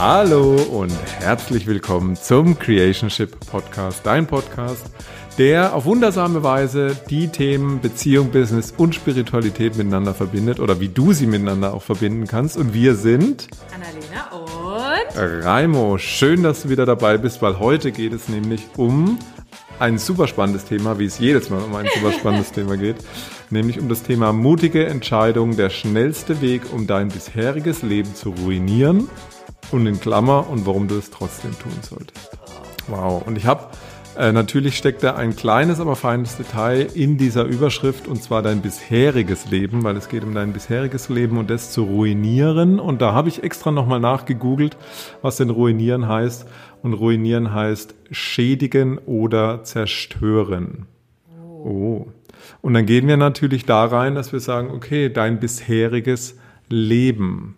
Hallo und herzlich willkommen zum Creationship Podcast, dein Podcast, der auf wundersame Weise die Themen Beziehung, Business und Spiritualität miteinander verbindet oder wie du sie miteinander auch verbinden kannst. Und wir sind Annalena und Raimo. Schön, dass du wieder dabei bist, weil heute geht es nämlich um ein super spannendes Thema, wie es jedes Mal um ein super spannendes Thema geht, nämlich um das Thema mutige Entscheidung, der schnellste Weg, um dein bisheriges Leben zu ruinieren und in Klammer und warum du es trotzdem tun solltest. Wow. Und ich habe äh, natürlich steckt da ein kleines, aber feines Detail in dieser Überschrift und zwar dein bisheriges Leben, weil es geht um dein bisheriges Leben und das zu ruinieren. Und da habe ich extra nochmal nachgegoogelt, was denn ruinieren heißt. Und ruinieren heißt schädigen oder zerstören. Oh. Und dann gehen wir natürlich da rein, dass wir sagen, okay, dein bisheriges Leben.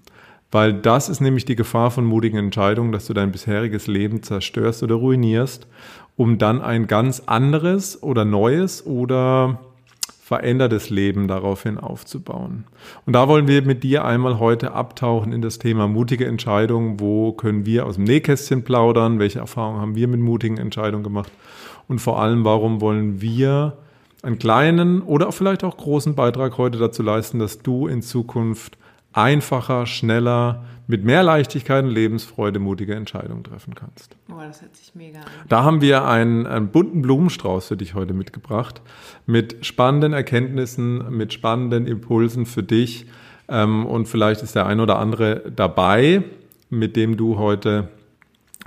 Weil das ist nämlich die Gefahr von mutigen Entscheidungen, dass du dein bisheriges Leben zerstörst oder ruinierst, um dann ein ganz anderes oder neues oder verändertes Leben daraufhin aufzubauen. Und da wollen wir mit dir einmal heute abtauchen in das Thema mutige Entscheidungen. Wo können wir aus dem Nähkästchen plaudern? Welche Erfahrungen haben wir mit mutigen Entscheidungen gemacht? Und vor allem, warum wollen wir einen kleinen oder vielleicht auch großen Beitrag heute dazu leisten, dass du in Zukunft einfacher, schneller, mit mehr Leichtigkeit und Lebensfreude mutige Entscheidungen treffen kannst. Oh, das hört sich mega an. Da haben wir einen, einen bunten Blumenstrauß für dich heute mitgebracht, mit spannenden Erkenntnissen, mit spannenden Impulsen für dich. Ähm, und vielleicht ist der ein oder andere dabei, mit dem du heute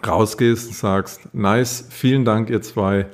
rausgehst und sagst, nice, vielen Dank ihr zwei.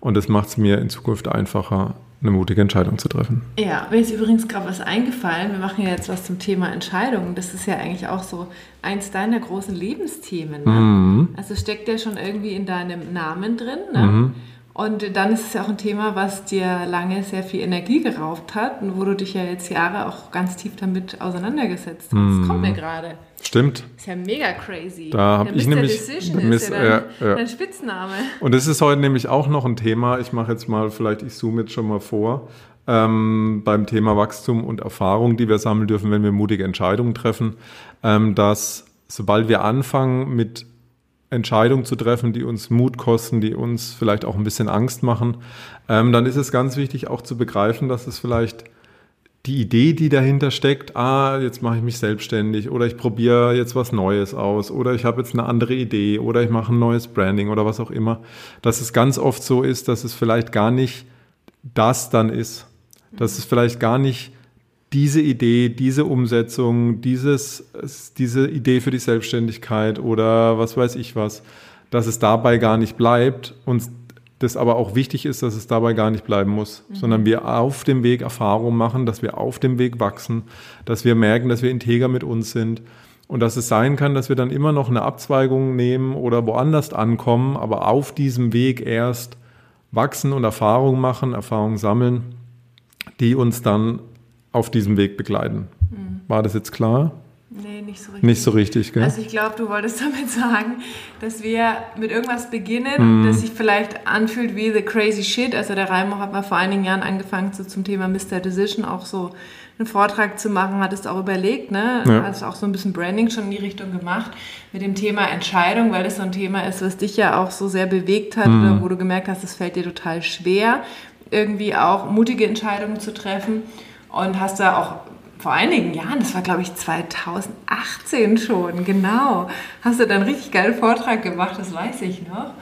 Und es macht es mir in Zukunft einfacher, eine mutige Entscheidung zu treffen. Ja, mir ist übrigens gerade was eingefallen. Wir machen ja jetzt was zum Thema Entscheidungen. Das ist ja eigentlich auch so eins deiner großen Lebensthemen. Ne? Mhm. Also steckt ja schon irgendwie in deinem Namen drin. Ne? Mhm. Und dann ist es ja auch ein Thema, was dir lange sehr viel Energie geraubt hat und wo du dich ja jetzt Jahre auch ganz tief damit auseinandergesetzt hast. Mhm. Das kommt mir gerade. Stimmt. Ist ja mega crazy. Da habe ich nämlich Decision ist ja dein, ja, ja. dein Spitzname. Und das ist heute nämlich auch noch ein Thema. Ich mache jetzt mal, vielleicht ich zoome jetzt schon mal vor. Ähm, beim Thema Wachstum und Erfahrung, die wir sammeln dürfen, wenn wir mutige Entscheidungen treffen, ähm, dass sobald wir anfangen mit Entscheidungen zu treffen, die uns Mut kosten, die uns vielleicht auch ein bisschen Angst machen, ähm, dann ist es ganz wichtig auch zu begreifen, dass es vielleicht die Idee, die dahinter steckt, ah, jetzt mache ich mich selbstständig oder ich probiere jetzt was Neues aus oder ich habe jetzt eine andere Idee oder ich mache ein neues Branding oder was auch immer, dass es ganz oft so ist, dass es vielleicht gar nicht das dann ist, dass es vielleicht gar nicht diese Idee, diese Umsetzung, dieses, diese Idee für die Selbstständigkeit oder was weiß ich was, dass es dabei gar nicht bleibt und das aber auch wichtig ist, dass es dabei gar nicht bleiben muss, mhm. sondern wir auf dem Weg Erfahrung machen, dass wir auf dem Weg wachsen, dass wir merken, dass wir integer mit uns sind und dass es sein kann, dass wir dann immer noch eine Abzweigung nehmen oder woanders ankommen, aber auf diesem Weg erst wachsen und Erfahrung machen, Erfahrung sammeln, die uns dann auf diesem Weg begleiten. Mhm. War das jetzt klar? Nee, nicht so richtig. Nicht so richtig, gell? Also ich glaube, du wolltest damit sagen, dass wir mit irgendwas beginnen, mm. das sich vielleicht anfühlt wie the crazy shit. Also der Raimo hat mal vor einigen Jahren angefangen so zum Thema Mr. Decision auch so einen Vortrag zu machen, hat es auch überlegt, ne? Ja. Hast auch so ein bisschen Branding schon in die Richtung gemacht mit dem Thema Entscheidung, weil das so ein Thema ist, was dich ja auch so sehr bewegt hat mm. oder wo du gemerkt hast, es fällt dir total schwer, irgendwie auch mutige Entscheidungen zu treffen und hast da auch vor einigen Jahren, das war glaube ich 2018 schon, genau, hast du dann einen richtig geilen Vortrag gemacht, das weiß ich noch,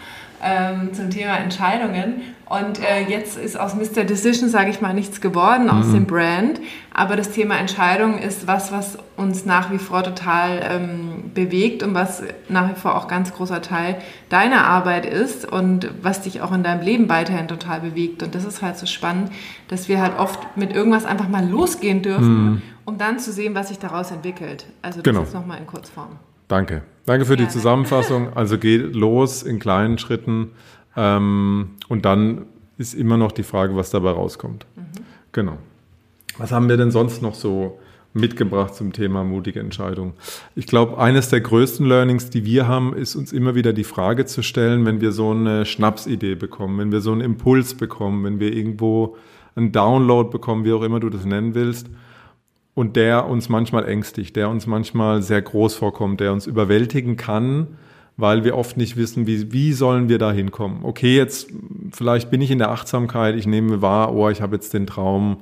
ähm, zum Thema Entscheidungen. Und äh, jetzt ist aus Mr. Decision, sage ich mal, nichts geworden aus mhm. dem Brand. Aber das Thema Entscheidung ist was, was uns nach wie vor total ähm, bewegt und was nach wie vor auch ganz großer Teil deiner Arbeit ist und was dich auch in deinem Leben weiterhin total bewegt. Und das ist halt so spannend, dass wir halt oft mit irgendwas einfach mal losgehen dürfen, mhm. um dann zu sehen, was sich daraus entwickelt. Also das genau. jetzt nochmal in Kurzform. Danke. Danke für Gerne. die Zusammenfassung. Also geht los in kleinen Schritten ähm, und dann ist immer noch die Frage, was dabei rauskommt. Mhm. Genau. Was haben wir denn sonst noch so mitgebracht zum Thema mutige Entscheidung? Ich glaube, eines der größten Learnings, die wir haben, ist uns immer wieder die Frage zu stellen, wenn wir so eine Schnapsidee bekommen, wenn wir so einen Impuls bekommen, wenn wir irgendwo einen Download bekommen, wie auch immer du das nennen willst, und der uns manchmal ängstigt, der uns manchmal sehr groß vorkommt, der uns überwältigen kann, weil wir oft nicht wissen, wie, wie sollen wir da hinkommen. Okay, jetzt vielleicht bin ich in der Achtsamkeit, ich nehme wahr, oh, ich habe jetzt den Traum,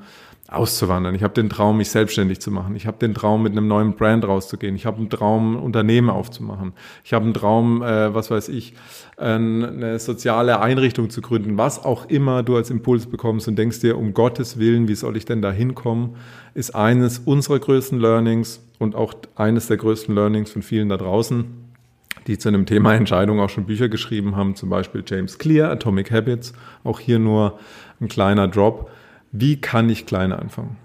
auszuwandern. Ich habe den Traum, mich selbstständig zu machen. Ich habe den Traum, mit einem neuen Brand rauszugehen. Ich habe einen Traum, Unternehmen aufzumachen. Ich habe einen Traum, äh, was weiß ich, eine soziale Einrichtung zu gründen. Was auch immer du als Impuls bekommst und denkst dir, um Gottes Willen, wie soll ich denn da hinkommen, ist eines unserer größten Learnings und auch eines der größten Learnings von vielen da draußen, die zu einem Thema Entscheidung auch schon Bücher geschrieben haben, zum Beispiel James Clear, Atomic Habits. Auch hier nur ein kleiner Drop wie kann ich klein anfangen?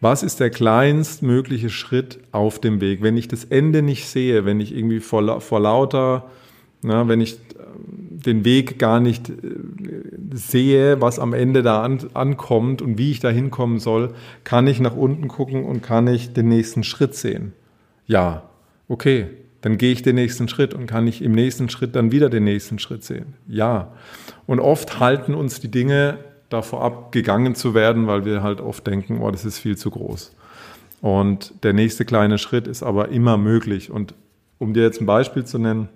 Was ist der kleinstmögliche Schritt auf dem Weg? Wenn ich das Ende nicht sehe, wenn ich irgendwie vor, vor lauter, na, wenn ich ähm, den Weg gar nicht äh, sehe, was am Ende da an, ankommt und wie ich da hinkommen soll, kann ich nach unten gucken und kann ich den nächsten Schritt sehen. Ja, okay, dann gehe ich den nächsten Schritt und kann ich im nächsten Schritt dann wieder den nächsten Schritt sehen. Ja. Und oft halten uns die Dinge davor abgegangen zu werden, weil wir halt oft denken, oh, das ist viel zu groß. Und der nächste kleine Schritt ist aber immer möglich. Und um dir jetzt ein Beispiel zu nennen,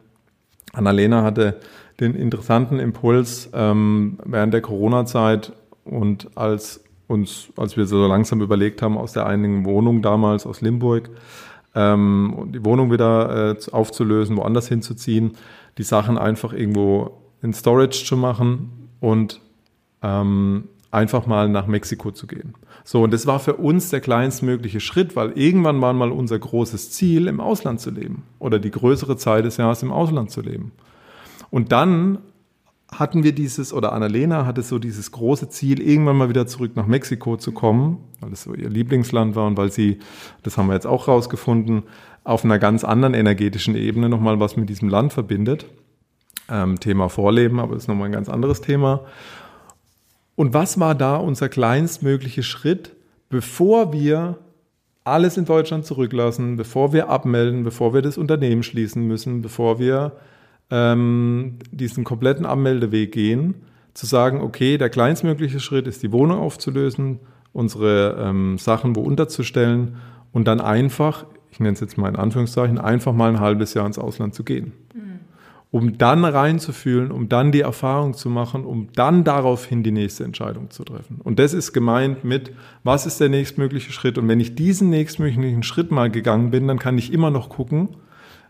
Annalena hatte den interessanten Impuls ähm, während der Corona-Zeit und als uns, als wir so langsam überlegt haben, aus der einigen Wohnung damals aus Limburg, ähm, die Wohnung wieder äh, aufzulösen, woanders hinzuziehen, die Sachen einfach irgendwo in Storage zu machen und ähm, einfach mal nach Mexiko zu gehen. So, und das war für uns der kleinstmögliche Schritt, weil irgendwann war mal unser großes Ziel, im Ausland zu leben oder die größere Zeit des Jahres im Ausland zu leben. Und dann hatten wir dieses, oder Annalena hatte so dieses große Ziel, irgendwann mal wieder zurück nach Mexiko zu kommen, weil es so ihr Lieblingsland war und weil sie, das haben wir jetzt auch rausgefunden, auf einer ganz anderen energetischen Ebene nochmal was mit diesem Land verbindet. Ähm, Thema Vorleben, aber das ist nochmal ein ganz anderes Thema. Und was war da unser kleinstmöglicher Schritt, bevor wir alles in Deutschland zurücklassen, bevor wir abmelden, bevor wir das Unternehmen schließen müssen, bevor wir ähm, diesen kompletten Abmeldeweg gehen, zu sagen, okay, der kleinstmögliche Schritt ist, die Wohnung aufzulösen, unsere ähm, Sachen wo unterzustellen und dann einfach, ich nenne es jetzt mal in Anführungszeichen, einfach mal ein halbes Jahr ins Ausland zu gehen. Mhm um dann reinzufühlen, um dann die Erfahrung zu machen, um dann daraufhin die nächste Entscheidung zu treffen. Und das ist gemeint mit, was ist der nächstmögliche Schritt? Und wenn ich diesen nächstmöglichen Schritt mal gegangen bin, dann kann ich immer noch gucken,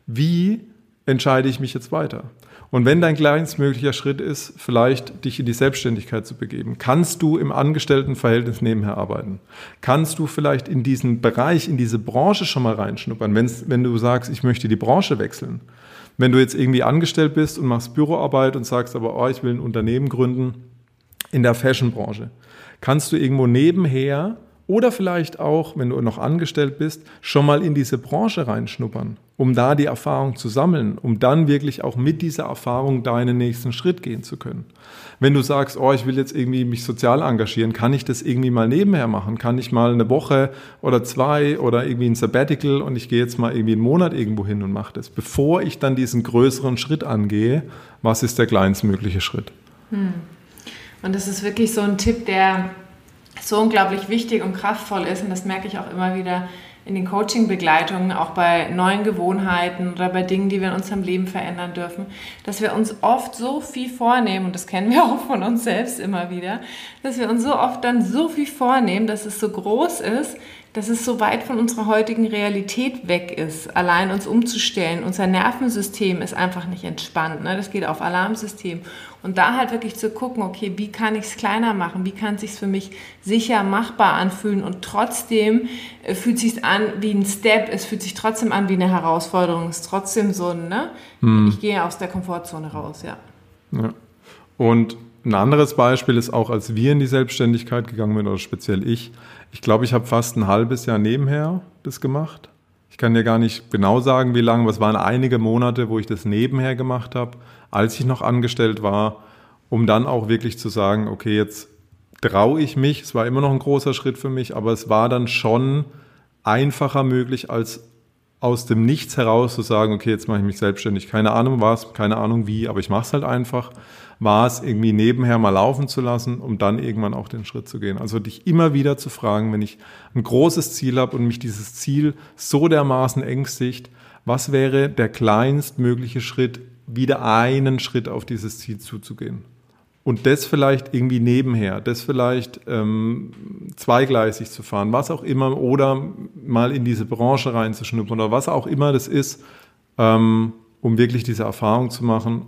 wie entscheide ich mich jetzt weiter? Und wenn dein kleinstmöglicher Schritt ist, vielleicht dich in die Selbstständigkeit zu begeben, kannst du im Angestelltenverhältnis nebenher arbeiten? Kannst du vielleicht in diesen Bereich, in diese Branche schon mal reinschnuppern, wenn du sagst, ich möchte die Branche wechseln? Wenn du jetzt irgendwie angestellt bist und machst Büroarbeit und sagst aber, oh, ich will ein Unternehmen gründen in der Fashionbranche, kannst du irgendwo nebenher oder vielleicht auch, wenn du noch angestellt bist, schon mal in diese Branche reinschnuppern, um da die Erfahrung zu sammeln, um dann wirklich auch mit dieser Erfahrung deinen nächsten Schritt gehen zu können. Wenn du sagst, oh, ich will jetzt irgendwie mich sozial engagieren, kann ich das irgendwie mal nebenher machen? Kann ich mal eine Woche oder zwei oder irgendwie ein Sabbatical und ich gehe jetzt mal irgendwie einen Monat irgendwo hin und mache das, bevor ich dann diesen größeren Schritt angehe? Was ist der kleinstmögliche Schritt? Hm. Und das ist wirklich so ein Tipp, der so unglaublich wichtig und kraftvoll ist. Und das merke ich auch immer wieder in den Coaching-Begleitungen, auch bei neuen Gewohnheiten oder bei Dingen, die wir in unserem Leben verändern dürfen, dass wir uns oft so viel vornehmen, und das kennen wir auch von uns selbst immer wieder, dass wir uns so oft dann so viel vornehmen, dass es so groß ist, dass es so weit von unserer heutigen Realität weg ist, allein uns umzustellen. Unser Nervensystem ist einfach nicht entspannt. Ne? Das geht auf Alarmsystem. Und da halt wirklich zu gucken, okay, wie kann ich es kleiner machen? Wie kann es sich für mich sicher machbar anfühlen? Und trotzdem äh, fühlt sich an wie ein Step. Es fühlt sich trotzdem an wie eine Herausforderung. Es ist trotzdem so, ne? Hm. Ich gehe aus der Komfortzone raus, ja. ja. Und ein anderes Beispiel ist auch, als wir in die Selbstständigkeit gegangen sind, oder speziell ich, ich glaube, ich habe fast ein halbes Jahr nebenher das gemacht. Ich kann dir gar nicht genau sagen, wie lange, aber es waren einige Monate, wo ich das nebenher gemacht habe, als ich noch angestellt war, um dann auch wirklich zu sagen, okay, jetzt traue ich mich. Es war immer noch ein großer Schritt für mich, aber es war dann schon einfacher möglich als aus dem Nichts heraus zu sagen, okay, jetzt mache ich mich selbstständig. Keine Ahnung was, keine Ahnung wie, aber ich mache es halt einfach. War es irgendwie nebenher mal laufen zu lassen, um dann irgendwann auch den Schritt zu gehen. Also dich immer wieder zu fragen, wenn ich ein großes Ziel habe und mich dieses Ziel so dermaßen ängstigt, was wäre der kleinstmögliche Schritt, wieder einen Schritt auf dieses Ziel zuzugehen? Und das vielleicht irgendwie nebenher, das vielleicht ähm, zweigleisig zu fahren, was auch immer, oder mal in diese Branche reinzuschnuppern oder was auch immer das ist, ähm, um wirklich diese Erfahrung zu machen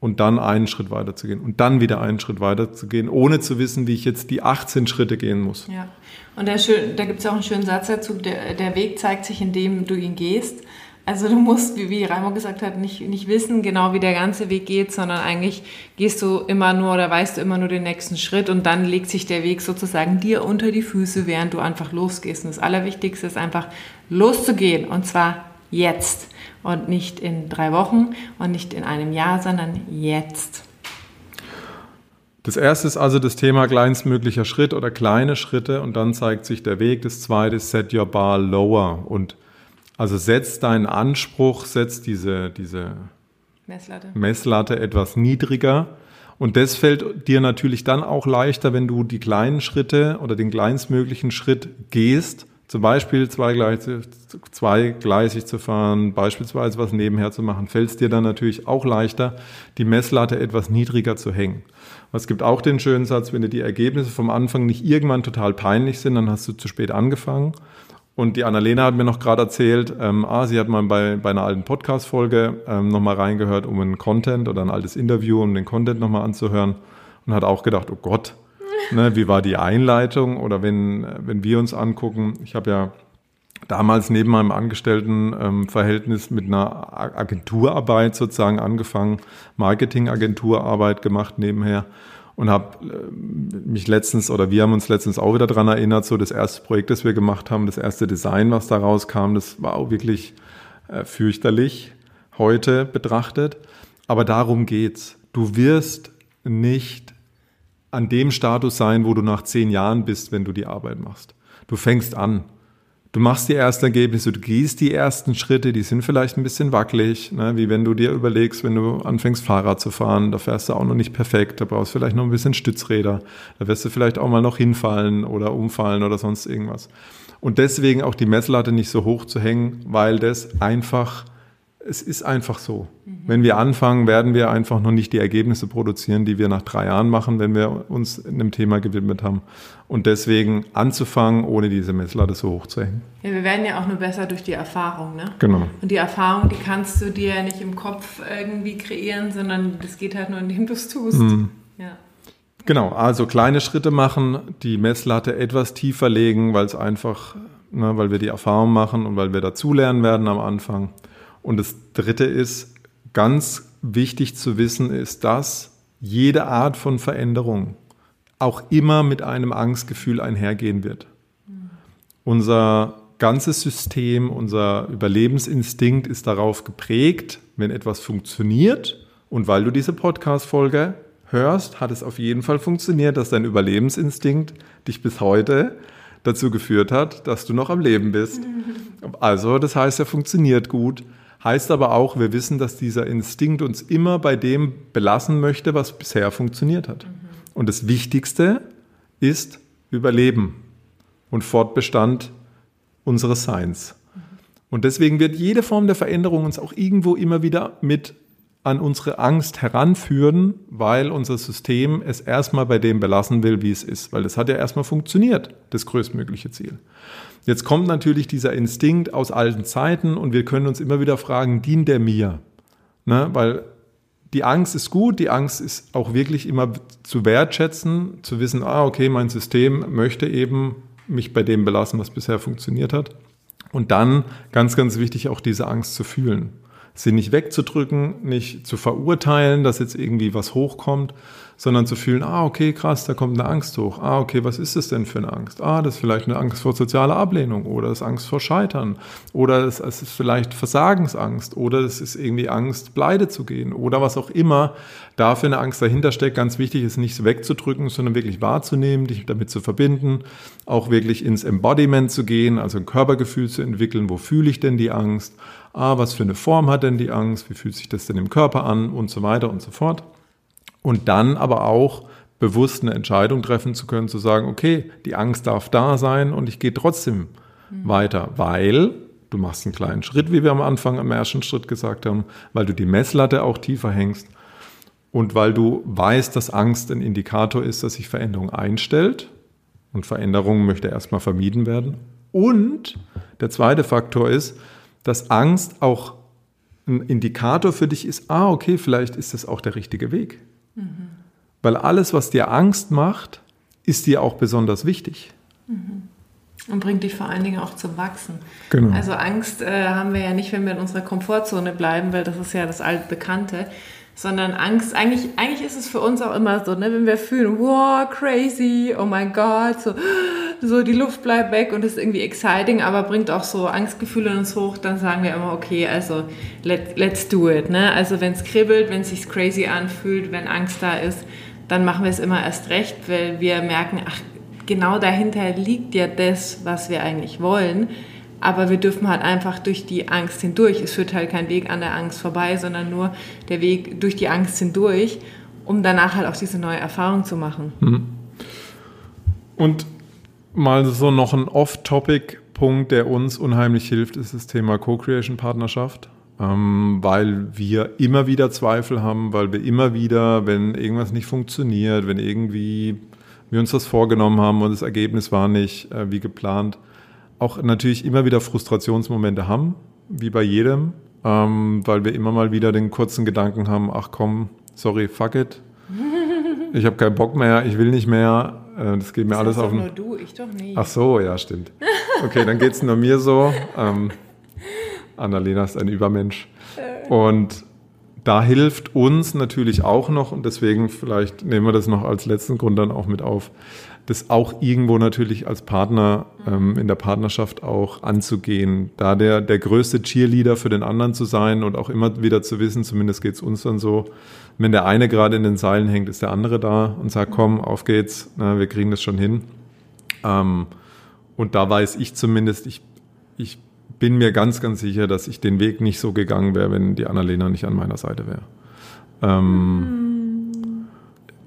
und dann einen Schritt weiter zu gehen und dann wieder einen Schritt weiter zu gehen, ohne zu wissen, wie ich jetzt die 18 Schritte gehen muss. Ja, und der da gibt es auch einen schönen Satz dazu, der, der Weg zeigt sich, indem du ihn gehst. Also du musst, wie, wie Raimo gesagt hat, nicht, nicht wissen genau, wie der ganze Weg geht, sondern eigentlich gehst du immer nur oder weißt du immer nur den nächsten Schritt und dann legt sich der Weg sozusagen dir unter die Füße, während du einfach losgehst. Und das Allerwichtigste ist einfach loszugehen und zwar jetzt und nicht in drei Wochen und nicht in einem Jahr, sondern jetzt. Das erste ist also das Thema kleinstmöglicher Schritt oder kleine Schritte und dann zeigt sich der Weg. Das zweite ist Set Your Bar Lower und also setz deinen Anspruch, setz diese, diese Messlatte. Messlatte etwas niedriger. Und das fällt dir natürlich dann auch leichter, wenn du die kleinen Schritte oder den kleinstmöglichen Schritt gehst. Zum Beispiel zweigleisig, zweigleisig zu fahren, beispielsweise was nebenher zu machen, fällt es dir dann natürlich auch leichter, die Messlatte etwas niedriger zu hängen. Es gibt auch den schönen Satz, wenn dir die Ergebnisse vom Anfang nicht irgendwann total peinlich sind, dann hast du zu spät angefangen. Und die Annalena hat mir noch gerade erzählt, ähm, ah, sie hat mal bei, bei einer alten Podcast-Folge ähm, nochmal reingehört, um einen Content oder ein altes Interview, um den Content nochmal anzuhören und hat auch gedacht, oh Gott, ne, wie war die Einleitung? Oder wenn, wenn wir uns angucken, ich habe ja damals neben meinem Angestelltenverhältnis ähm, mit einer Agenturarbeit sozusagen angefangen, Marketingagenturarbeit gemacht nebenher und habe äh, mich letztens oder wir haben uns letztens auch wieder dran erinnert, so das erste Projekt, das wir gemacht haben, das erste Design, was da rauskam, das war auch wirklich äh, fürchterlich heute betrachtet. Aber darum geht's. Du wirst nicht an dem Status sein, wo du nach zehn Jahren bist, wenn du die Arbeit machst. Du fängst an. Du machst die ersten Ergebnisse, du gehst die ersten Schritte, die sind vielleicht ein bisschen wackelig, ne? wie wenn du dir überlegst, wenn du anfängst Fahrrad zu fahren, da fährst du auch noch nicht perfekt, da brauchst du vielleicht noch ein bisschen Stützräder, da wirst du vielleicht auch mal noch hinfallen oder umfallen oder sonst irgendwas. Und deswegen auch die Messlatte nicht so hoch zu hängen, weil das einfach es ist einfach so. Mhm. Wenn wir anfangen, werden wir einfach noch nicht die Ergebnisse produzieren, die wir nach drei Jahren machen, wenn wir uns einem Thema gewidmet haben. Und deswegen anzufangen, ohne diese Messlatte so hoch zu hängen. Ja, wir werden ja auch nur besser durch die Erfahrung, ne? Genau. Und die Erfahrung, die kannst du dir ja nicht im Kopf irgendwie kreieren, sondern das geht halt nur, indem du es tust. Mhm. Ja. Genau, also kleine Schritte machen, die Messlatte etwas tiefer legen, weil es einfach, ne, weil wir die Erfahrung machen und weil wir dazulernen werden am Anfang. Und das Dritte ist, ganz wichtig zu wissen, ist, dass jede Art von Veränderung auch immer mit einem Angstgefühl einhergehen wird. Mhm. Unser ganzes System, unser Überlebensinstinkt ist darauf geprägt, wenn etwas funktioniert und weil du diese Podcast-Folge hörst, hat es auf jeden Fall funktioniert, dass dein Überlebensinstinkt dich bis heute dazu geführt hat, dass du noch am Leben bist. Also, das heißt, er funktioniert gut. Heißt aber auch, wir wissen, dass dieser Instinkt uns immer bei dem belassen möchte, was bisher funktioniert hat. Und das Wichtigste ist Überleben und Fortbestand unseres Seins. Und deswegen wird jede Form der Veränderung uns auch irgendwo immer wieder mit an unsere Angst heranführen, weil unser System es erstmal bei dem belassen will, wie es ist. Weil das hat ja erstmal funktioniert, das größtmögliche Ziel. Jetzt kommt natürlich dieser Instinkt aus alten Zeiten und wir können uns immer wieder fragen, dient der mir? Ne? Weil die Angst ist gut, die Angst ist auch wirklich immer zu wertschätzen, zu wissen, ah, okay, mein System möchte eben mich bei dem belassen, was bisher funktioniert hat. Und dann, ganz, ganz wichtig, auch diese Angst zu fühlen. Sie nicht wegzudrücken, nicht zu verurteilen, dass jetzt irgendwie was hochkommt, sondern zu fühlen, ah, okay, krass, da kommt eine Angst hoch. Ah, okay, was ist das denn für eine Angst? Ah, das ist vielleicht eine Angst vor sozialer Ablehnung oder es ist Angst vor Scheitern oder es, ist vielleicht Versagensangst oder es ist irgendwie Angst, pleite zu gehen oder was auch immer dafür eine Angst dahinter steckt. Ganz wichtig ist, nicht wegzudrücken, sondern wirklich wahrzunehmen, dich damit zu verbinden, auch wirklich ins Embodiment zu gehen, also ein Körpergefühl zu entwickeln. Wo fühle ich denn die Angst? Ah, was für eine Form hat denn die Angst? Wie fühlt sich das denn im Körper an? Und so weiter und so fort und dann aber auch bewusst eine Entscheidung treffen zu können, zu sagen, okay, die Angst darf da sein und ich gehe trotzdem mhm. weiter, weil du machst einen kleinen Schritt, wie wir am Anfang am ersten Schritt gesagt haben, weil du die Messlatte auch tiefer hängst und weil du weißt, dass Angst ein Indikator ist, dass sich Veränderung einstellt und Veränderung möchte erstmal vermieden werden. Und der zweite Faktor ist, dass Angst auch ein Indikator für dich ist, ah, okay, vielleicht ist das auch der richtige Weg. Mhm. Weil alles, was dir Angst macht, ist dir auch besonders wichtig. Mhm. Und bringt dich vor allen Dingen auch zum Wachsen. Genau. Also Angst äh, haben wir ja nicht, wenn wir in unserer Komfortzone bleiben, weil das ist ja das altbekannte, sondern Angst, eigentlich, eigentlich ist es für uns auch immer so, ne, wenn wir fühlen, wow, crazy, oh mein Gott, so, so die Luft bleibt weg und ist irgendwie exciting, aber bringt auch so Angstgefühle in uns hoch, dann sagen wir immer, okay, also let, let's do it. Ne? Also wenn es kribbelt, wenn es sich crazy anfühlt, wenn Angst da ist, dann machen wir es immer erst recht, weil wir merken, ach, genau dahinter liegt ja das, was wir eigentlich wollen. Aber wir dürfen halt einfach durch die Angst hindurch. Es führt halt kein Weg an der Angst vorbei, sondern nur der Weg durch die Angst hindurch, um danach halt auch diese neue Erfahrung zu machen. Mhm. Und mal so noch ein Off-Topic-Punkt, der uns unheimlich hilft, ist das Thema Co-Creation-Partnerschaft. Ähm, weil wir immer wieder Zweifel haben, weil wir immer wieder, wenn irgendwas nicht funktioniert, wenn irgendwie wir uns das vorgenommen haben und das Ergebnis war nicht äh, wie geplant, auch natürlich immer wieder Frustrationsmomente haben, wie bei jedem, ähm, weil wir immer mal wieder den kurzen Gedanken haben, ach komm, sorry, fuck it. Ich habe keinen Bock mehr, ich will nicht mehr, äh, das geht mir das alles auf den... nur du, ich doch nicht. Ach so, ja, stimmt. Okay, dann geht es nur mir so. Ähm, Annalena ist ein Übermensch. Und da hilft uns natürlich auch noch, und deswegen vielleicht nehmen wir das noch als letzten Grund dann auch mit auf, das auch irgendwo natürlich als Partner ähm, in der Partnerschaft auch anzugehen. Da der, der größte Cheerleader für den anderen zu sein und auch immer wieder zu wissen, zumindest geht es uns dann so, wenn der eine gerade in den Seilen hängt, ist der andere da und sagt, komm, auf geht's, na, wir kriegen das schon hin. Ähm, und da weiß ich zumindest, ich, ich bin mir ganz, ganz sicher, dass ich den Weg nicht so gegangen wäre, wenn die Annalena nicht an meiner Seite wäre. Ähm, mhm.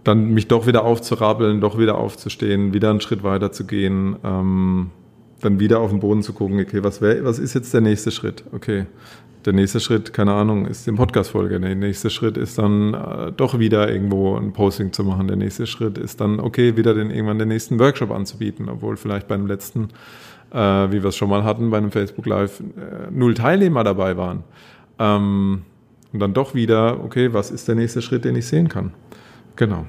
Dann mich doch wieder aufzurappeln, doch wieder aufzustehen, wieder einen Schritt weiter zu gehen, ähm, dann wieder auf den Boden zu gucken, okay, was, wär, was ist jetzt der nächste Schritt? Okay, der nächste Schritt, keine Ahnung, ist die Podcast-Folge. Der nächste Schritt ist dann äh, doch wieder irgendwo ein Posting zu machen. Der nächste Schritt ist dann, okay, wieder den, irgendwann den nächsten Workshop anzubieten, obwohl vielleicht beim letzten, äh, wie wir es schon mal hatten, bei einem Facebook Live äh, null Teilnehmer dabei waren. Ähm, und dann doch wieder, okay, was ist der nächste Schritt, den ich sehen kann? Genau.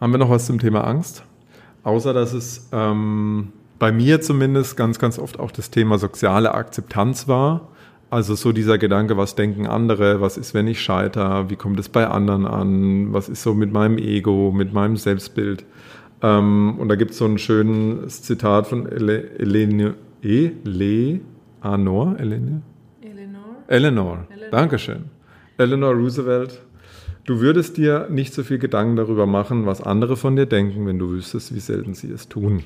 Haben wir noch was zum Thema Angst? Außer, dass es ähm, bei mir zumindest ganz, ganz oft auch das Thema soziale Akzeptanz war also so dieser Gedanke, was denken andere, was ist, wenn ich scheitere, wie kommt es bei anderen an, was ist so mit meinem Ego, mit meinem Selbstbild. Ähm, und da gibt es so ein schönes Zitat von Ele Elene, Eleanor, Elene? Eleanor. Eleanor, Dankeschön. Eleanor Roosevelt. Du würdest dir nicht so viel Gedanken darüber machen, was andere von dir denken, wenn du wüsstest, wie selten sie es tun.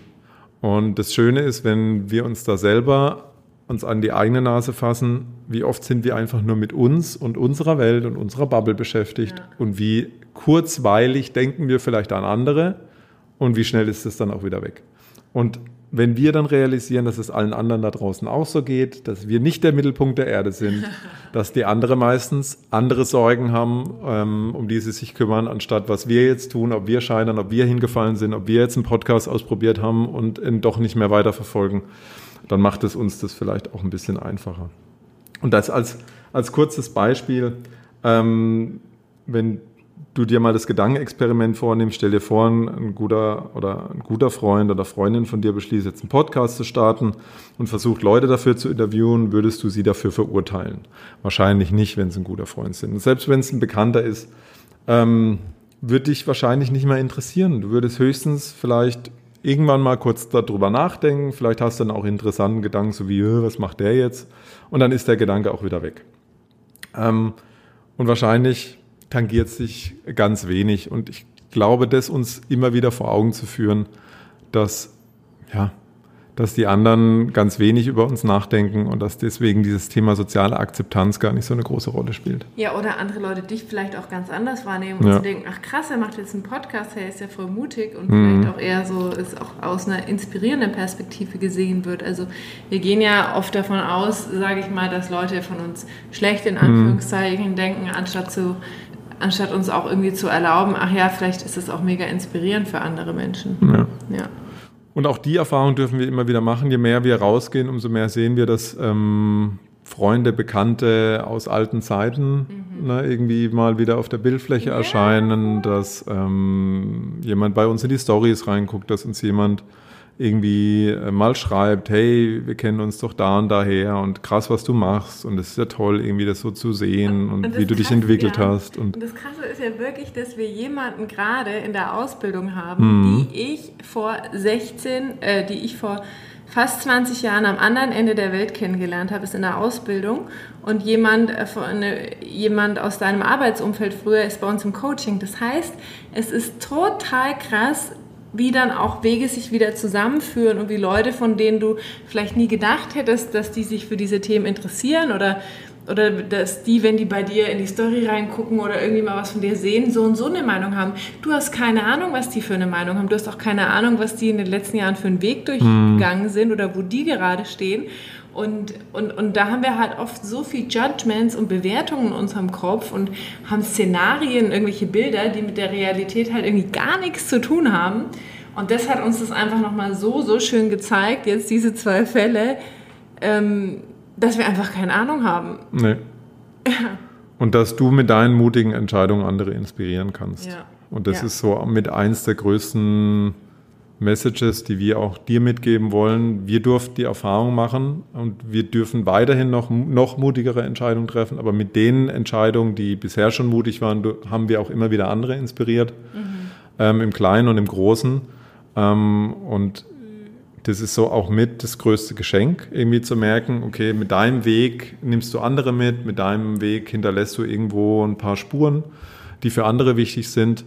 Und das Schöne ist, wenn wir uns da selber uns an die eigene Nase fassen, wie oft sind wir einfach nur mit uns und unserer Welt und unserer Bubble beschäftigt ja. und wie kurzweilig denken wir vielleicht an andere und wie schnell ist es dann auch wieder weg. Und wenn wir dann realisieren, dass es allen anderen da draußen auch so geht, dass wir nicht der Mittelpunkt der Erde sind, dass die anderen meistens andere Sorgen haben, ähm, um die sie sich kümmern, anstatt was wir jetzt tun, ob wir scheitern, ob wir hingefallen sind, ob wir jetzt einen Podcast ausprobiert haben und ihn doch nicht mehr weiterverfolgen dann macht es uns das vielleicht auch ein bisschen einfacher. Und das als, als kurzes Beispiel, ähm, wenn du dir mal das Gedankenexperiment vornimmst, stell dir vor, ein guter oder ein guter Freund oder Freundin von dir beschließt jetzt einen Podcast zu starten und versucht Leute dafür zu interviewen, würdest du sie dafür verurteilen? Wahrscheinlich nicht, wenn es ein guter Freund sind. Selbst wenn es ein Bekannter ist, ähm, würde dich wahrscheinlich nicht mehr interessieren. Du würdest höchstens vielleicht irgendwann mal kurz darüber nachdenken. Vielleicht hast du dann auch interessanten Gedanken, so wie, was macht der jetzt? Und dann ist der Gedanke auch wieder weg. Ähm, und wahrscheinlich tangiert sich ganz wenig. Und ich glaube, das uns immer wieder vor Augen zu führen, dass, ja, dass die anderen ganz wenig über uns nachdenken und dass deswegen dieses Thema soziale Akzeptanz gar nicht so eine große Rolle spielt. Ja, oder andere Leute dich vielleicht auch ganz anders wahrnehmen und ja. denken, ach krass, er macht jetzt einen Podcast, er ist ja voll mutig und mhm. vielleicht auch eher so, ist auch aus einer inspirierenden Perspektive gesehen wird. Also wir gehen ja oft davon aus, sage ich mal, dass Leute von uns schlecht in mhm. Anführungszeichen mhm. denken, anstatt zu anstatt uns auch irgendwie zu erlauben, ach ja, vielleicht ist es auch mega inspirierend für andere Menschen. Ja. ja. Und auch die Erfahrung dürfen wir immer wieder machen. Je mehr wir rausgehen, umso mehr sehen wir, dass ähm, Freunde, Bekannte aus alten Zeiten mhm. ne, irgendwie mal wieder auf der Bildfläche ja. erscheinen, dass ähm, jemand bei uns in die Stories reinguckt, dass uns jemand irgendwie äh, mal schreibt, hey, wir kennen uns doch da und daher und krass, was du machst und es ist ja toll, irgendwie das so zu sehen und, und wie du dich entwickelt ja. hast. Und, und, das Krasse ist ja wirklich, dass wir jemanden gerade in der Ausbildung haben, mhm. die ich vor 16, äh, die ich vor fast 20 Jahren am anderen Ende der Welt kennengelernt habe, ist in der Ausbildung und jemand, äh, jemand aus deinem Arbeitsumfeld früher ist bei uns im Coaching. Das heißt, es ist total krass, wie dann auch Wege sich wieder zusammenführen und wie Leute, von denen du vielleicht nie gedacht hättest, dass die sich für diese Themen interessieren oder, oder dass die, wenn die bei dir in die Story reingucken oder irgendwie mal was von dir sehen, so und so eine Meinung haben. Du hast keine Ahnung, was die für eine Meinung haben. Du hast auch keine Ahnung, was die in den letzten Jahren für einen Weg durchgegangen sind oder wo die gerade stehen. Und, und, und da haben wir halt oft so viel Judgments und Bewertungen in unserem Kopf und haben Szenarien, irgendwelche Bilder, die mit der Realität halt irgendwie gar nichts zu tun haben. Und das hat uns das einfach nochmal so, so schön gezeigt, jetzt diese zwei Fälle, ähm, dass wir einfach keine Ahnung haben. Nee. Und dass du mit deinen mutigen Entscheidungen andere inspirieren kannst. Ja. Und das ja. ist so mit eins der größten Messages, die wir auch dir mitgeben wollen. Wir durften die Erfahrung machen und wir dürfen weiterhin noch, noch mutigere Entscheidungen treffen. Aber mit den Entscheidungen, die bisher schon mutig waren, haben wir auch immer wieder andere inspiriert, mhm. ähm, im Kleinen und im Großen. Ähm, und das ist so auch mit das größte Geschenk, irgendwie zu merken, okay, mit deinem Weg nimmst du andere mit, mit deinem Weg hinterlässt du irgendwo ein paar Spuren, die für andere wichtig sind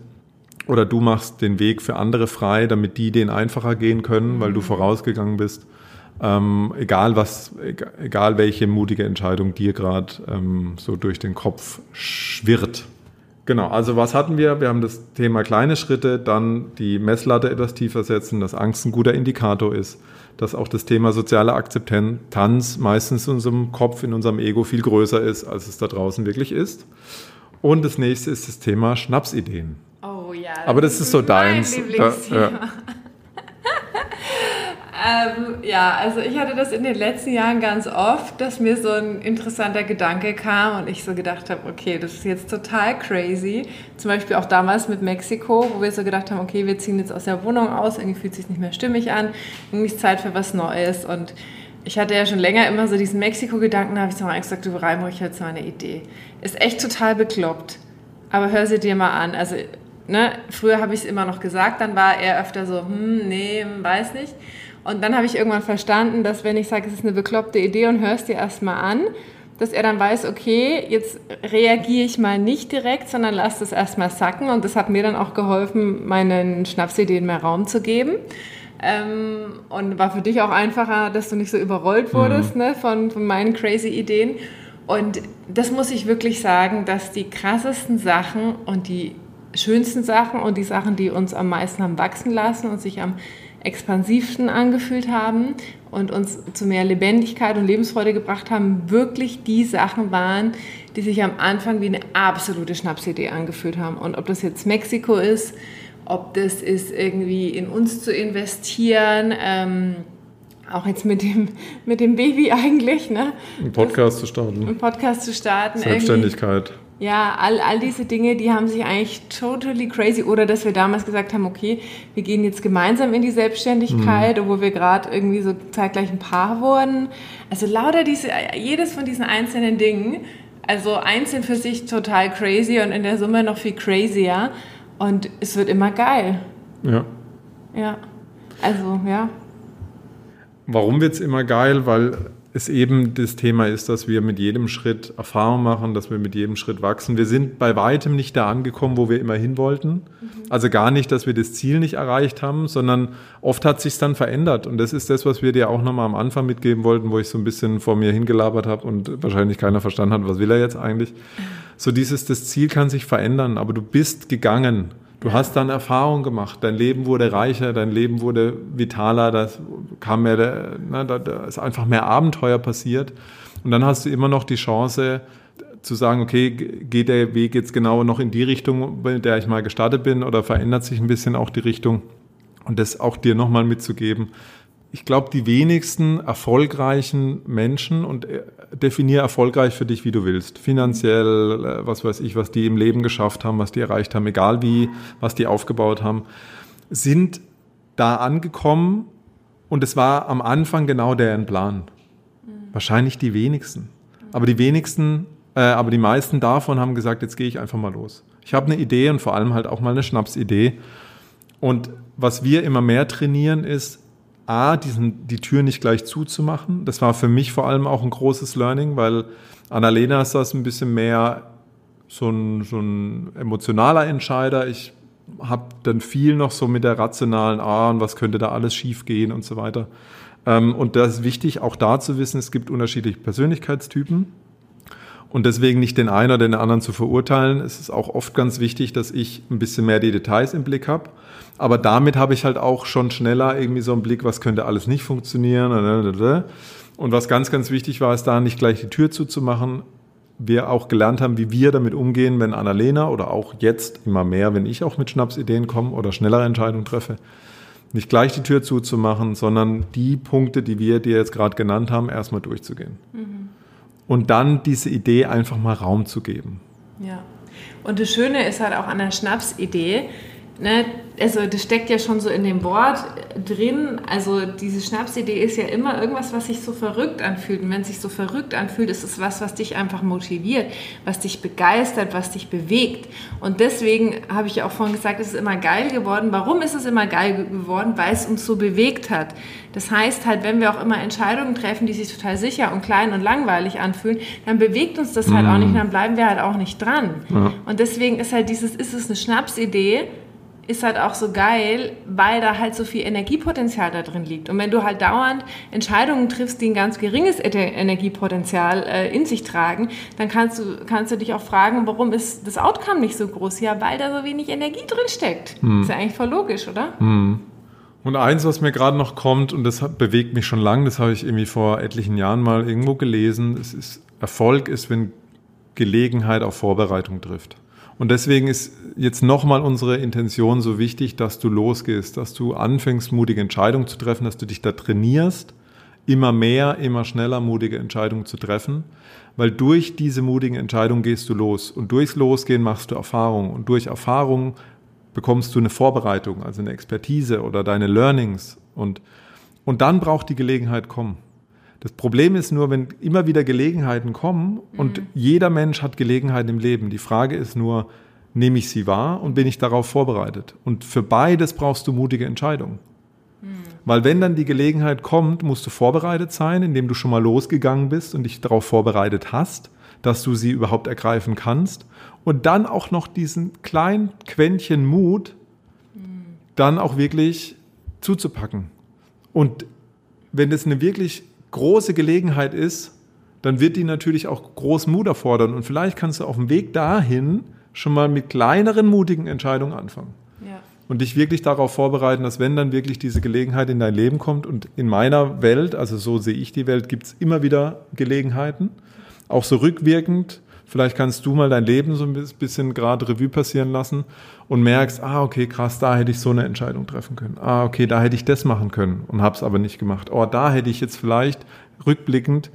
oder du machst den Weg für andere frei, damit die den einfacher gehen können, weil du mhm. vorausgegangen bist. Ähm, egal was, egal welche mutige Entscheidung dir gerade ähm, so durch den Kopf schwirrt. Genau, also was hatten wir? Wir haben das Thema kleine Schritte, dann die Messlatte etwas tiefer setzen, dass Angst ein guter Indikator ist, dass auch das Thema soziale Akzeptanz meistens in unserem Kopf, in unserem Ego viel größer ist, als es da draußen wirklich ist. Und das nächste ist das Thema Schnapsideen. Oh ja. Das Aber das ist, so deins. Da, ja. ähm, ja, also ich hatte das in den letzten Jahren ganz oft, dass mir so ein interessanter Gedanke kam und ich so gedacht habe, okay, das ist jetzt total crazy. Zum Beispiel auch damals mit Mexiko, wo wir so gedacht haben, okay, wir ziehen jetzt aus der Wohnung aus, irgendwie fühlt es sich nicht mehr stimmig an, irgendwie ist Zeit für was Neues und ich hatte ja schon länger immer so diesen Mexiko-Gedanken, da habe ich so mal gesagt, du Reimo, ich jetzt mal eine Idee. Ist echt total bekloppt, aber hör sie dir mal an. Also ne, früher habe ich es immer noch gesagt, dann war er öfter so, hm, nee, weiß nicht. Und dann habe ich irgendwann verstanden, dass wenn ich sage, es ist eine bekloppte Idee und hörst dir erstmal an, dass er dann weiß, okay, jetzt reagiere ich mal nicht direkt, sondern lass das erstmal sacken. Und das hat mir dann auch geholfen, meinen Schnapsideen mehr Raum zu geben. Ähm, und war für dich auch einfacher, dass du nicht so überrollt wurdest mhm. ne, von, von meinen crazy Ideen. Und das muss ich wirklich sagen, dass die krassesten Sachen und die schönsten Sachen und die Sachen, die uns am meisten haben wachsen lassen und sich am expansivsten angefühlt haben und uns zu mehr Lebendigkeit und Lebensfreude gebracht haben, wirklich die Sachen waren, die sich am Anfang wie eine absolute Schnapsidee angefühlt haben. Und ob das jetzt Mexiko ist, ob das ist, irgendwie in uns zu investieren, ähm, auch jetzt mit dem, mit dem Baby eigentlich, ne? Ein Podcast das, zu starten. Ein Podcast zu starten. Selbstständigkeit. Irgendwie ja, all, all diese Dinge, die haben sich eigentlich totally crazy. Oder dass wir damals gesagt haben, okay, wir gehen jetzt gemeinsam in die Selbstständigkeit, mhm. obwohl wir gerade irgendwie so zeitgleich ein Paar wurden. Also lauter diese, jedes von diesen einzelnen Dingen, also einzeln für sich total crazy und in der Summe noch viel crazier. Und es wird immer geil. Ja. Ja. Also, ja. Warum wird es immer geil? Weil es eben das Thema ist, dass wir mit jedem Schritt Erfahrung machen, dass wir mit jedem Schritt wachsen. Wir sind bei weitem nicht da angekommen, wo wir immer hin wollten. Mhm. Also gar nicht, dass wir das Ziel nicht erreicht haben, sondern oft hat sich dann verändert. Und das ist das, was wir dir auch nochmal am Anfang mitgeben wollten, wo ich so ein bisschen vor mir hingelabert habe und wahrscheinlich keiner verstanden hat, was will er jetzt eigentlich. So dieses, das Ziel kann sich verändern, aber du bist gegangen. Du hast dann Erfahrung gemacht, dein Leben wurde reicher, dein Leben wurde vitaler, da kam mehr, ne, da, ist einfach mehr Abenteuer passiert. Und dann hast du immer noch die Chance zu sagen, okay, geht der Weg jetzt genau noch in die Richtung, in der ich mal gestartet bin, oder verändert sich ein bisschen auch die Richtung? Und das auch dir nochmal mitzugeben, ich glaube, die wenigsten erfolgreichen Menschen und definiere erfolgreich für dich, wie du willst. Finanziell, äh, was weiß ich, was die im Leben geschafft haben, was die erreicht haben, egal wie, was die aufgebaut haben, sind da angekommen und es war am Anfang genau deren Plan. Mhm. Wahrscheinlich die wenigsten. Aber die wenigsten, äh, aber die meisten davon haben gesagt, jetzt gehe ich einfach mal los. Ich habe eine Idee und vor allem halt auch mal eine Schnapsidee. Und was wir immer mehr trainieren ist, A, diesen, die Tür nicht gleich zuzumachen. Das war für mich vor allem auch ein großes Learning, weil Annalena ist das ein bisschen mehr so ein, so ein emotionaler Entscheider. Ich habe dann viel noch so mit der rationalen, ah, und was könnte da alles schiefgehen und so weiter. Ähm, und das ist wichtig, auch da zu wissen, es gibt unterschiedliche Persönlichkeitstypen. Und deswegen nicht den einen oder den anderen zu verurteilen. Es ist auch oft ganz wichtig, dass ich ein bisschen mehr die Details im Blick habe. Aber damit habe ich halt auch schon schneller irgendwie so einen Blick, was könnte alles nicht funktionieren. Und was ganz, ganz wichtig war, ist da nicht gleich die Tür zuzumachen. Wir auch gelernt haben, wie wir damit umgehen, wenn Annalena oder auch jetzt immer mehr, wenn ich auch mit Schnapsideen komme oder schnellere Entscheidungen treffe, nicht gleich die Tür zuzumachen, sondern die Punkte, die wir dir jetzt gerade genannt haben, erstmal durchzugehen. Mhm. Und dann diese Idee einfach mal Raum zu geben. Ja. Und das Schöne ist halt auch an der Schnapsidee, ne, also das steckt ja schon so in dem Wort drin. Also diese Schnapsidee ist ja immer irgendwas, was sich so verrückt anfühlt. Und wenn es sich so verrückt anfühlt, ist es was, was dich einfach motiviert, was dich begeistert, was dich bewegt. Und deswegen habe ich ja auch vorhin gesagt, es ist immer geil geworden. Warum ist es immer geil geworden? Weil es uns so bewegt hat. Das heißt halt, wenn wir auch immer Entscheidungen treffen, die sich total sicher und klein und langweilig anfühlen, dann bewegt uns das halt auch nicht, mhm. dann bleiben wir halt auch nicht dran. Ja. Und deswegen ist halt dieses, ist es eine Schnapsidee? Ist halt auch so geil, weil da halt so viel Energiepotenzial da drin liegt. Und wenn du halt dauernd Entscheidungen triffst, die ein ganz geringes Energiepotenzial äh, in sich tragen, dann kannst du, kannst du dich auch fragen, warum ist das Outcome nicht so groß? Ja, weil da so wenig Energie drin steckt. Hm. Ist ja eigentlich voll logisch, oder? Hm. Und eins, was mir gerade noch kommt, und das bewegt mich schon lange, das habe ich irgendwie vor etlichen Jahren mal irgendwo gelesen, es ist, Erfolg ist, wenn Gelegenheit auf Vorbereitung trifft. Und deswegen ist jetzt nochmal unsere Intention so wichtig, dass du losgehst, dass du anfängst, mutige Entscheidungen zu treffen, dass du dich da trainierst, immer mehr, immer schneller mutige Entscheidungen zu treffen, weil durch diese mutigen Entscheidungen gehst du los. Und durchs Losgehen machst du Erfahrung und durch Erfahrung bekommst du eine Vorbereitung, also eine Expertise oder deine Learnings. Und, und dann braucht die Gelegenheit kommen. Das Problem ist nur, wenn immer wieder Gelegenheiten kommen und mhm. jeder Mensch hat Gelegenheiten im Leben. Die Frage ist nur, nehme ich sie wahr und bin ich darauf vorbereitet? Und für beides brauchst du mutige Entscheidungen. Mhm. Weil wenn dann die Gelegenheit kommt, musst du vorbereitet sein, indem du schon mal losgegangen bist und dich darauf vorbereitet hast, dass du sie überhaupt ergreifen kannst. Und dann auch noch diesen kleinen Quäntchen Mut, mhm. dann auch wirklich zuzupacken. Und wenn es eine wirklich große Gelegenheit ist, dann wird die natürlich auch großen Mut erfordern. Und vielleicht kannst du auf dem Weg dahin schon mal mit kleineren, mutigen Entscheidungen anfangen. Ja. Und dich wirklich darauf vorbereiten, dass wenn dann wirklich diese Gelegenheit in dein Leben kommt und in meiner Welt, also so sehe ich die Welt, gibt es immer wieder Gelegenheiten, auch so rückwirkend, Vielleicht kannst du mal dein Leben so ein bisschen gerade Revue passieren lassen und merkst, ah, okay, krass, da hätte ich so eine Entscheidung treffen können. Ah, okay, da hätte ich das machen können und habe es aber nicht gemacht. Oh, da hätte ich jetzt vielleicht rückblickend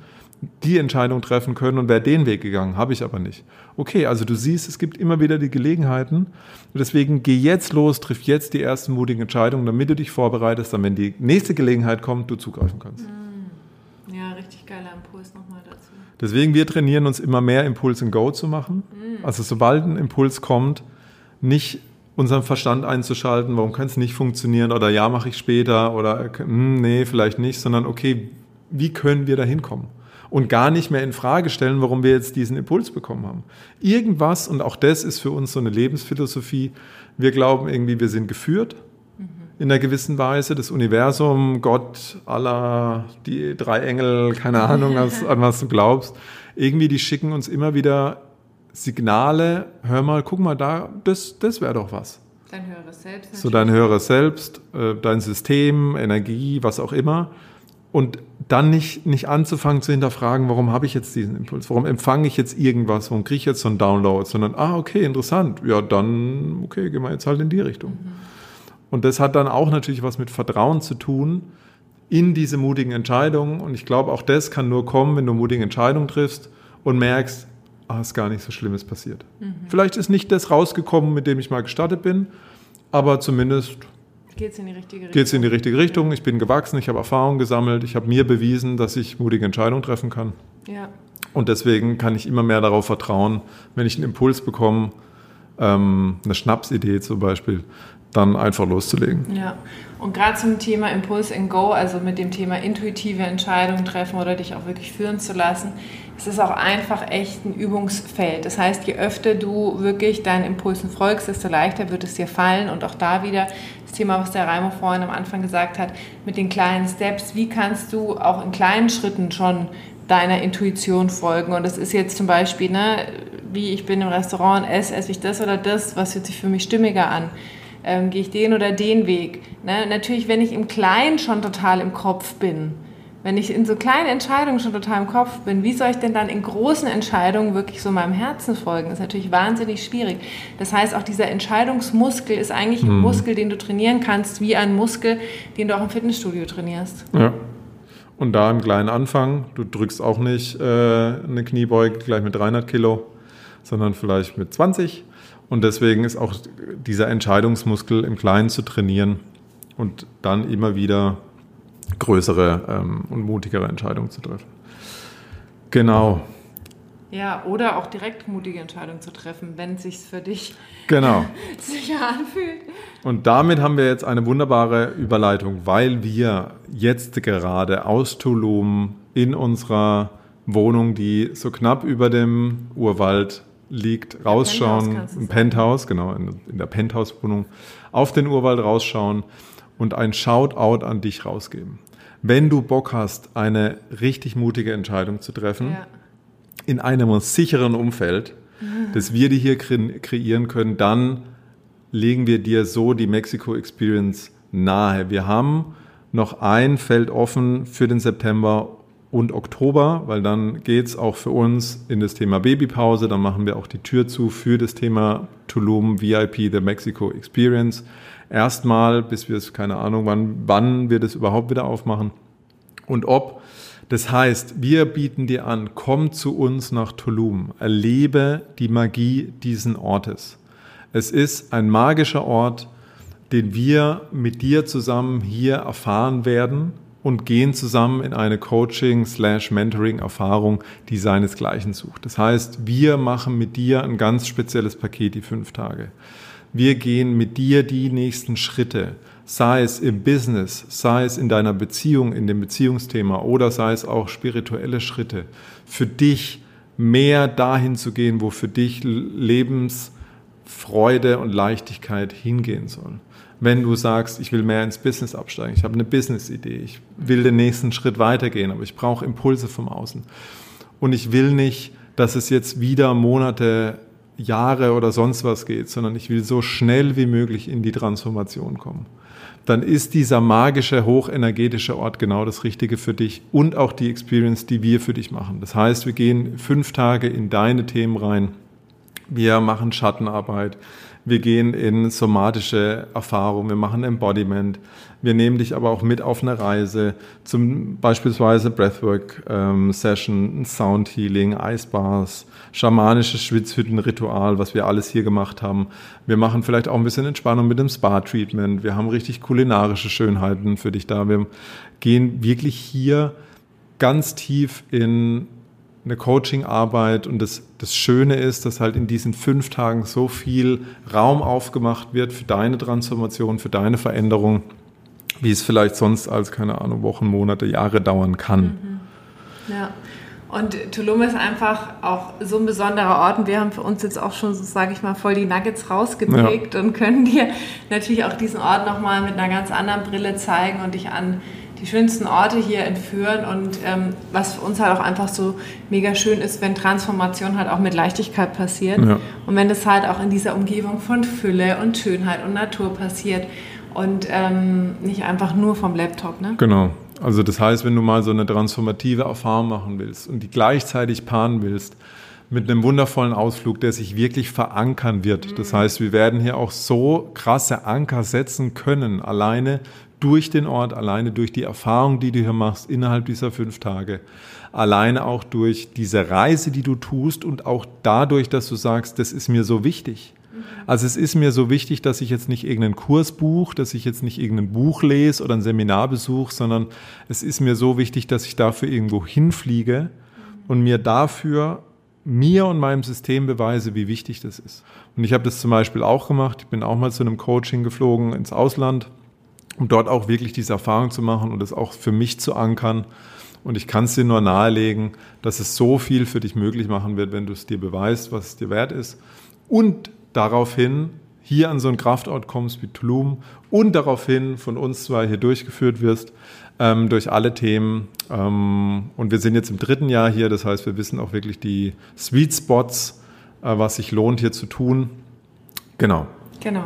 die Entscheidung treffen können und wäre den Weg gegangen, habe ich aber nicht. Okay, also du siehst, es gibt immer wieder die Gelegenheiten deswegen geh jetzt los, triff jetzt die ersten mutigen Entscheidungen, damit du dich vorbereitest, damit wenn die nächste Gelegenheit kommt, du zugreifen kannst. Hm. Ja, richtig geiler Impuls nochmal dazu. Deswegen, wir trainieren uns immer mehr Impuls and Go zu machen. Mhm. Also sobald ein Impuls kommt, nicht unseren Verstand einzuschalten, warum kann es nicht funktionieren oder ja, mache ich später oder hm, nee, vielleicht nicht, sondern okay, wie können wir da hinkommen? Und gar nicht mehr in Frage stellen, warum wir jetzt diesen Impuls bekommen haben. Irgendwas, und auch das ist für uns so eine Lebensphilosophie, wir glauben irgendwie, wir sind geführt in einer gewissen Weise. Das Universum, Gott, Allah, die drei Engel, keine Ahnung, was, an was du glaubst. Irgendwie, die schicken uns immer wieder Signale, hör mal, guck mal da, das, das wäre doch was. Dein höheres Selbst. Natürlich. So dein höheres Selbst, äh, dein System, Energie, was auch immer. Und dann nicht, nicht anzufangen zu hinterfragen, warum habe ich jetzt diesen Impuls? Warum empfange ich jetzt irgendwas? Warum kriege ich jetzt so einen Download? Sondern, ah, okay, interessant. Ja, dann, okay, gehen wir jetzt halt in die Richtung. Mhm. Und das hat dann auch natürlich was mit Vertrauen zu tun in diese mutigen Entscheidungen. Und ich glaube, auch das kann nur kommen, wenn du mutige Entscheidungen triffst und merkst, ah, ist gar nicht so Schlimmes passiert. Mhm. Vielleicht ist nicht das rausgekommen, mit dem ich mal gestartet bin, aber zumindest geht es in die richtige Richtung. Geht's in die richtige Richtung. Ich bin gewachsen, ich habe Erfahrung gesammelt, ich habe mir bewiesen, dass ich mutige Entscheidungen treffen kann. Ja. Und deswegen kann ich immer mehr darauf vertrauen, wenn ich einen Impuls bekomme, ähm, eine Schnapsidee zum Beispiel, dann einfach loszulegen. Ja, und gerade zum Thema Impuls and Go, also mit dem Thema intuitive Entscheidungen treffen oder dich auch wirklich führen zu lassen, es ist auch einfach echt ein Übungsfeld. Das heißt, je öfter du wirklich deinen Impulsen folgst, desto leichter wird es dir fallen. Und auch da wieder das Thema, was der Raimo vorhin am Anfang gesagt hat, mit den kleinen Steps. Wie kannst du auch in kleinen Schritten schon deiner Intuition folgen? Und das ist jetzt zum Beispiel, ne, wie ich bin im Restaurant, esse, esse ich das oder das, was hört sich für mich stimmiger an? Ähm, gehe ich den oder den Weg. Ne? Natürlich, wenn ich im Kleinen schon total im Kopf bin, wenn ich in so kleinen Entscheidungen schon total im Kopf bin, wie soll ich denn dann in großen Entscheidungen wirklich so meinem Herzen folgen? Das ist natürlich wahnsinnig schwierig. Das heißt, auch dieser Entscheidungsmuskel ist eigentlich ein mhm. Muskel, den du trainieren kannst, wie ein Muskel, den du auch im Fitnessstudio trainierst. Ja. Und da im kleinen Anfang, du drückst auch nicht äh, eine Kniebeuge gleich mit 300 Kilo, sondern vielleicht mit 20 und deswegen ist auch dieser Entscheidungsmuskel im Kleinen zu trainieren und dann immer wieder größere ähm, und mutigere Entscheidungen zu treffen. Genau. Ja, oder auch direkt mutige Entscheidungen zu treffen, wenn es sich für dich genau. sicher anfühlt. Und damit haben wir jetzt eine wunderbare Überleitung, weil wir jetzt gerade aus Tulum in unserer Wohnung, die so knapp über dem Urwald liegt, rausschauen, Penthouse im Penthouse, genau, in, in der Penthouse-Wohnung, auf den Urwald rausschauen und ein Shoutout an dich rausgeben. Wenn du Bock hast, eine richtig mutige Entscheidung zu treffen, ja. in einem sicheren Umfeld, das wir dir hier kre kreieren können, dann legen wir dir so die Mexico Experience nahe. Wir haben noch ein Feld offen für den September und Oktober, weil dann geht es auch für uns in das Thema Babypause. Dann machen wir auch die Tür zu für das Thema Tulum VIP, the Mexico Experience. Erstmal, bis wir es, keine Ahnung, wann, wann wir das überhaupt wieder aufmachen und ob. Das heißt, wir bieten dir an, komm zu uns nach Tulum, erlebe die Magie diesen Ortes. Es ist ein magischer Ort, den wir mit dir zusammen hier erfahren werden und gehen zusammen in eine Coaching-Mentoring-Erfahrung, die seinesgleichen sucht. Das heißt, wir machen mit dir ein ganz spezielles Paket, die fünf Tage. Wir gehen mit dir die nächsten Schritte, sei es im Business, sei es in deiner Beziehung, in dem Beziehungsthema oder sei es auch spirituelle Schritte, für dich mehr dahin zu gehen, wo für dich Lebensfreude und Leichtigkeit hingehen soll wenn du sagst, ich will mehr ins Business absteigen, ich habe eine Business-Idee, ich will den nächsten Schritt weitergehen, aber ich brauche Impulse vom Außen. Und ich will nicht, dass es jetzt wieder Monate, Jahre oder sonst was geht, sondern ich will so schnell wie möglich in die Transformation kommen. Dann ist dieser magische, hochenergetische Ort genau das Richtige für dich und auch die Experience, die wir für dich machen. Das heißt, wir gehen fünf Tage in deine Themen rein. Wir machen Schattenarbeit. Wir gehen in somatische Erfahrungen, wir machen Embodiment. Wir nehmen dich aber auch mit auf eine Reise, zum beispielsweise Breathwork-Session, ähm, Sound Healing, Eisbars, schamanisches Schwitzhüttenritual, was wir alles hier gemacht haben. Wir machen vielleicht auch ein bisschen Entspannung mit dem Spa-Treatment. Wir haben richtig kulinarische Schönheiten für dich da. Wir gehen wirklich hier ganz tief in eine Coaching-Arbeit und das, das Schöne ist, dass halt in diesen fünf Tagen so viel Raum aufgemacht wird für deine Transformation, für deine Veränderung, wie es vielleicht sonst als, keine Ahnung, Wochen, Monate, Jahre dauern kann. Mhm. Ja. Und Tulum ist einfach auch so ein besonderer Ort und wir haben für uns jetzt auch schon, so sage ich mal, voll die Nuggets rausgeprägt ja. und können dir natürlich auch diesen Ort nochmal mit einer ganz anderen Brille zeigen und dich an die schönsten Orte hier entführen und ähm, was für uns halt auch einfach so mega schön ist, wenn Transformation halt auch mit Leichtigkeit passiert ja. und wenn das halt auch in dieser Umgebung von Fülle und Schönheit und Natur passiert und ähm, nicht einfach nur vom Laptop. Ne? Genau. Also das heißt, wenn du mal so eine transformative Erfahrung machen willst und die gleichzeitig paaren willst mit einem wundervollen Ausflug, der sich wirklich verankern wird. Das mhm. heißt, wir werden hier auch so krasse Anker setzen können, alleine durch den Ort, alleine durch die Erfahrung, die du hier machst innerhalb dieser fünf Tage, alleine auch durch diese Reise, die du tust und auch dadurch, dass du sagst, das ist mir so wichtig. Also es ist mir so wichtig, dass ich jetzt nicht irgendeinen Kurs buche, dass ich jetzt nicht irgendein Buch lese oder ein Seminar besuche, sondern es ist mir so wichtig, dass ich dafür irgendwo hinfliege und mir dafür mir und meinem System beweise, wie wichtig das ist. Und ich habe das zum Beispiel auch gemacht. Ich bin auch mal zu einem Coaching geflogen ins Ausland um dort auch wirklich diese Erfahrung zu machen und es auch für mich zu ankern. Und ich kann es dir nur nahelegen, dass es so viel für dich möglich machen wird, wenn du es dir beweist, was es dir wert ist. Und daraufhin hier an so einen Kraftort kommst wie Tulum und daraufhin von uns zwei hier durchgeführt wirst ähm, durch alle Themen. Ähm, und wir sind jetzt im dritten Jahr hier, das heißt, wir wissen auch wirklich die Sweet Spots, äh, was sich lohnt hier zu tun. Genau. Genau.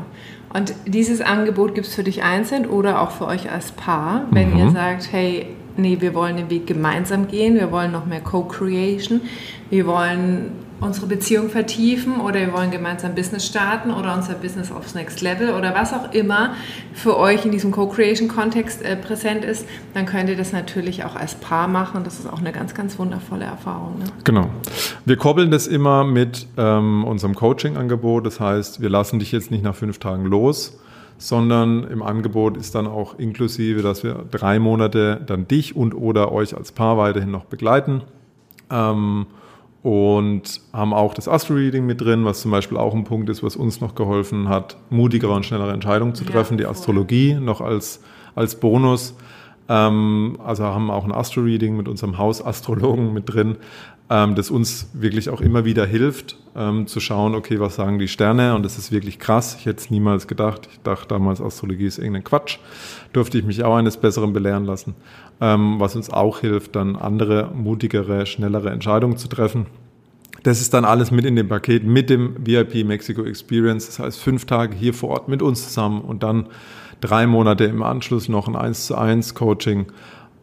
Und dieses Angebot gibt es für dich einzeln oder auch für euch als Paar, wenn mhm. ihr sagt, hey, nee, wir wollen den Weg gemeinsam gehen, wir wollen noch mehr Co-Creation, wir wollen unsere Beziehung vertiefen oder wir wollen gemeinsam Business starten oder unser Business aufs Next Level oder was auch immer für euch in diesem Co-Creation-Kontext äh, präsent ist, dann könnt ihr das natürlich auch als Paar machen. Das ist auch eine ganz, ganz wundervolle Erfahrung. Ne? Genau. Wir koppeln das immer mit ähm, unserem Coaching-Angebot. Das heißt, wir lassen dich jetzt nicht nach fünf Tagen los, sondern im Angebot ist dann auch inklusive, dass wir drei Monate dann dich und oder euch als Paar weiterhin noch begleiten. Ähm, und haben auch das Astro-Reading mit drin, was zum Beispiel auch ein Punkt ist, was uns noch geholfen hat, mutigere und schnellere Entscheidungen zu treffen. Ja, die Astrologie noch als, als Bonus. Ähm, also haben auch ein Astro-Reading mit unserem Hausastrologen mit drin, ähm, das uns wirklich auch immer wieder hilft, ähm, zu schauen, okay, was sagen die Sterne? Und das ist wirklich krass. Ich hätte es niemals gedacht. Ich dachte damals, Astrologie ist irgendein Quatsch. Durfte ich mich auch eines Besseren belehren lassen ähm, was uns auch hilft, dann andere, mutigere, schnellere Entscheidungen zu treffen. Das ist dann alles mit in dem Paket mit dem VIP Mexico Experience. Das heißt, fünf Tage hier vor Ort mit uns zusammen und dann drei Monate im Anschluss noch ein 1 zu 1 Coaching.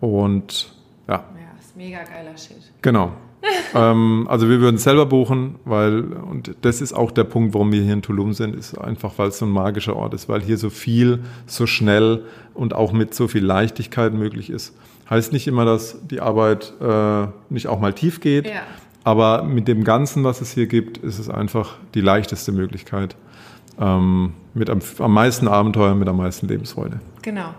Und ja. Ja, ist mega geiler Shit. Genau. ähm, also wir würden es selber buchen, weil, und das ist auch der Punkt, warum wir hier in Tulum sind, ist einfach, weil es so ein magischer Ort ist, weil hier so viel, so schnell und auch mit so viel Leichtigkeit möglich ist. Heißt nicht immer, dass die Arbeit äh, nicht auch mal tief geht, ja. aber mit dem Ganzen, was es hier gibt, ist es einfach die leichteste Möglichkeit. Ähm, mit am, am meisten Abenteuer, mit am meisten Lebensfreude. Genau.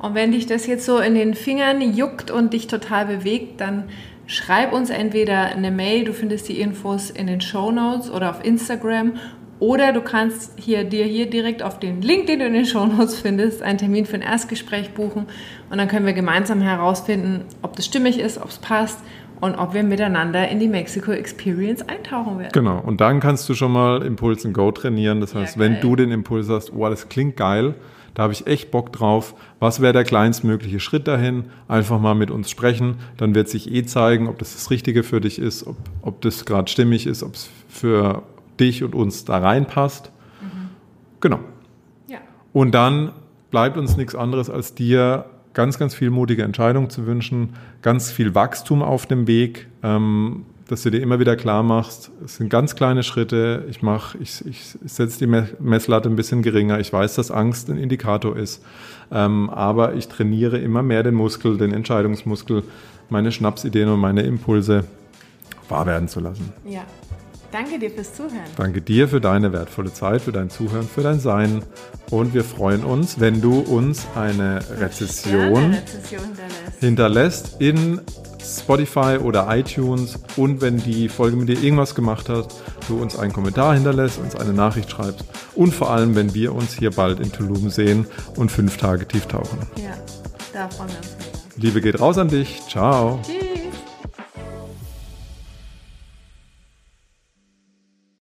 Und wenn dich das jetzt so in den Fingern juckt und dich total bewegt, dann schreib uns entweder eine Mail, du findest die Infos in den Show Notes oder auf Instagram oder du kannst hier, dir hier direkt auf den Link, den du in den Show Notes findest, einen Termin für ein Erstgespräch buchen und dann können wir gemeinsam herausfinden, ob das stimmig ist, ob es passt und ob wir miteinander in die Mexico Experience eintauchen werden. Genau, und dann kannst du schon mal Impuls and Go trainieren. Das heißt, ja, wenn du den Impuls hast, oh, das klingt geil, da habe ich echt Bock drauf. Was wäre der kleinstmögliche Schritt dahin? Einfach mal mit uns sprechen. Dann wird sich eh zeigen, ob das das Richtige für dich ist, ob, ob das gerade stimmig ist, ob es für dich und uns da reinpasst. Mhm. Genau. Ja. Und dann bleibt uns nichts anderes, als dir ganz, ganz viel mutige Entscheidungen zu wünschen, ganz viel Wachstum auf dem Weg. Ähm, dass du dir immer wieder klar machst, es sind ganz kleine Schritte, ich mache, ich, ich setze die Messlatte ein bisschen geringer, ich weiß, dass Angst ein Indikator ist, ähm, aber ich trainiere immer mehr den Muskel, den Entscheidungsmuskel, meine Schnapsideen und meine Impulse wahr werden zu lassen. Ja. Danke dir fürs Zuhören. Danke dir für deine wertvolle Zeit, für dein Zuhören, für dein Sein. Und wir freuen uns, wenn du uns eine Rezession, Rezession hinterlässt. hinterlässt in Spotify oder iTunes und wenn die Folge mit dir irgendwas gemacht hat, du uns einen Kommentar hinterlässt, uns eine Nachricht schreibst und vor allem, wenn wir uns hier bald in Tulum sehen und fünf Tage tief tauchen. Ja, da freuen wir uns. Liebe geht raus an dich. Ciao. Tschüss.